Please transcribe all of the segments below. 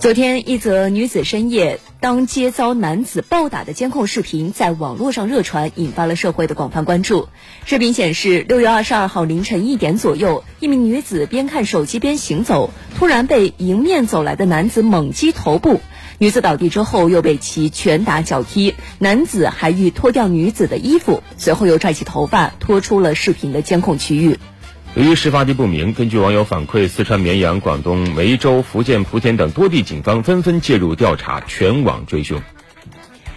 昨天，一则女子深夜当街遭男子暴打的监控视频在网络上热传，引发了社会的广泛关注。视频显示，六月二十二号凌晨一点左右，一名女子边看手机边行走，突然被迎面走来的男子猛击头部，女子倒地之后又被其拳打脚踢，男子还欲脱掉女子的衣服，随后又拽起头发拖出了视频的监控区域。由于事发地不明，根据网友反馈，四川绵阳、广东梅州、福建莆田等多地警方纷纷介入调查，全网追凶。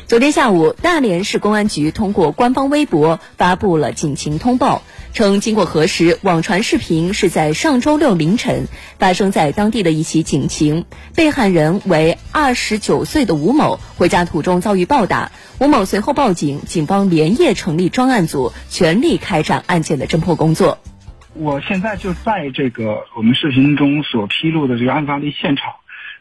昨天下午，大连市公安局通过官方微博发布了警情通报，称经过核实，网传视频是在上周六凌晨发生在当地的一起警情，被害人为二十九岁的吴某，回家途中遭遇暴打，吴某随后报警，警方连夜成立专案组，全力开展案件的侦破工作。我现在就在这个我们视频中所披露的这个案发的现场。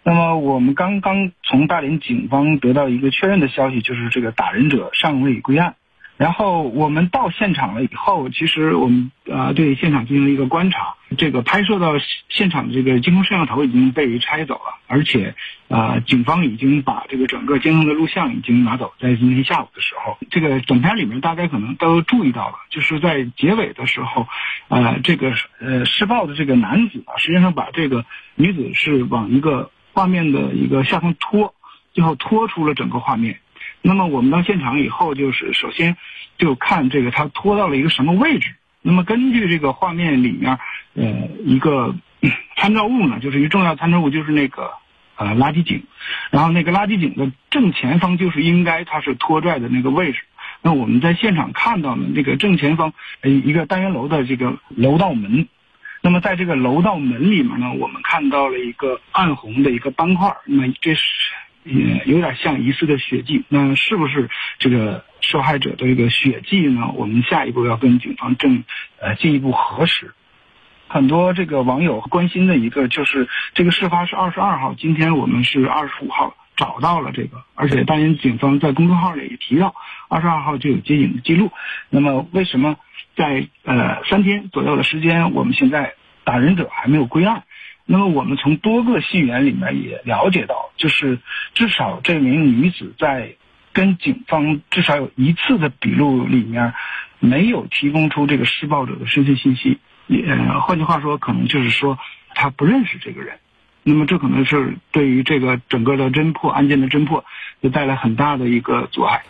那么我们刚刚从大连警方得到一个确认的消息，就是这个打人者尚未归案。然后我们到现场了以后，其实我们呃对现场进行了一个观察。这个拍摄到现场的这个监控摄像头已经被拆走了，而且啊，警方已经把这个整个监控的录像已经拿走。在今天下午的时候，这个整片里面大家可能都注意到了，就是在结尾的时候，啊，这个呃施暴的这个男子啊，实际上把这个女子是往一个画面的一个下方拖，最后拖出了整个画面。那么我们到现场以后，就是首先就看这个他拖到了一个什么位置。那么根据这个画面里面，呃，一个参照物呢，就是一个重要参照物，就是那个呃垃圾井。然后那个垃圾井的正前方就是应该它是拖拽的那个位置。那我们在现场看到呢，这个正前方呃一个单元楼的这个楼道门。那么在这个楼道门里面呢，我们看到了一个暗红的一个斑块。那么这是。也有点像疑似的血迹，那是不是这个受害者的一个血迹呢？我们下一步要跟警方正呃进一步核实。很多这个网友关心的一个就是这个事发是二十二号，今天我们是二十五号找到了这个，而且大连警方在公众号里也提到二十二号就有接警的记录。那么为什么在呃三天左右的时间，我们现在打人者还没有归案？那么我们从多个信源里面也了解到，就是至少这名女子在跟警方至少有一次的笔录里面，没有提供出这个施暴者的身份信息。也换句话说，可能就是说她不认识这个人。那么这可能是对于这个整个的侦破案件的侦破，就带来很大的一个阻碍。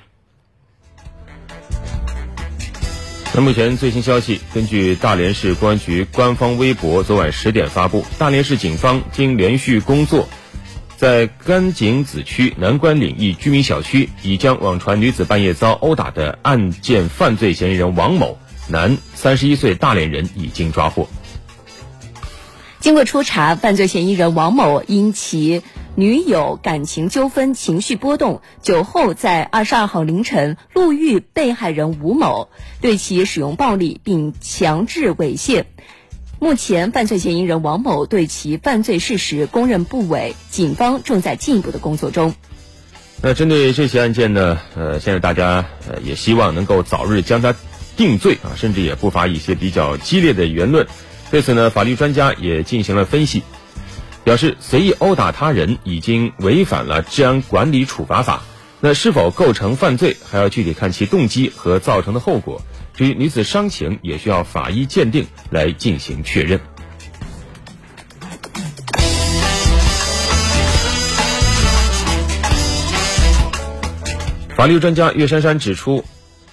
那目前最新消息，根据大连市公安局官方微博昨晚十点发布，大连市警方经连续工作，在甘井子区南关岭一居民小区，已将网传女子半夜遭殴打的案件犯罪嫌疑人王某，男，三十一岁，大连人，已经抓获。经过初查，犯罪嫌疑人王某因其女友感情纠纷、情绪波动，酒后在二十二号凌晨路遇被害人吴某，对其使用暴力并强制猥亵。目前，犯罪嫌疑人王某对其犯罪事实供认不讳，警方正在进一步的工作中。那针对这起案件呢？呃，现在大家呃也希望能够早日将他定罪啊，甚至也不乏一些比较激烈的言论。对此呢，法律专家也进行了分析，表示随意殴打他人已经违反了治安管理处罚法。那是否构成犯罪，还要具体看其动机和造成的后果。至于女子伤情，也需要法医鉴定来进行确认。法律专家岳珊珊指出。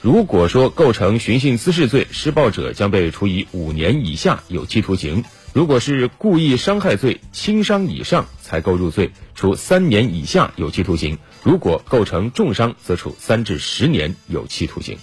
如果说构成寻衅滋事罪，施暴者将被处以五年以下有期徒刑；如果是故意伤害罪，轻伤以上才够入罪，处三年以下有期徒刑；如果构成重伤，则处三至十年有期徒刑。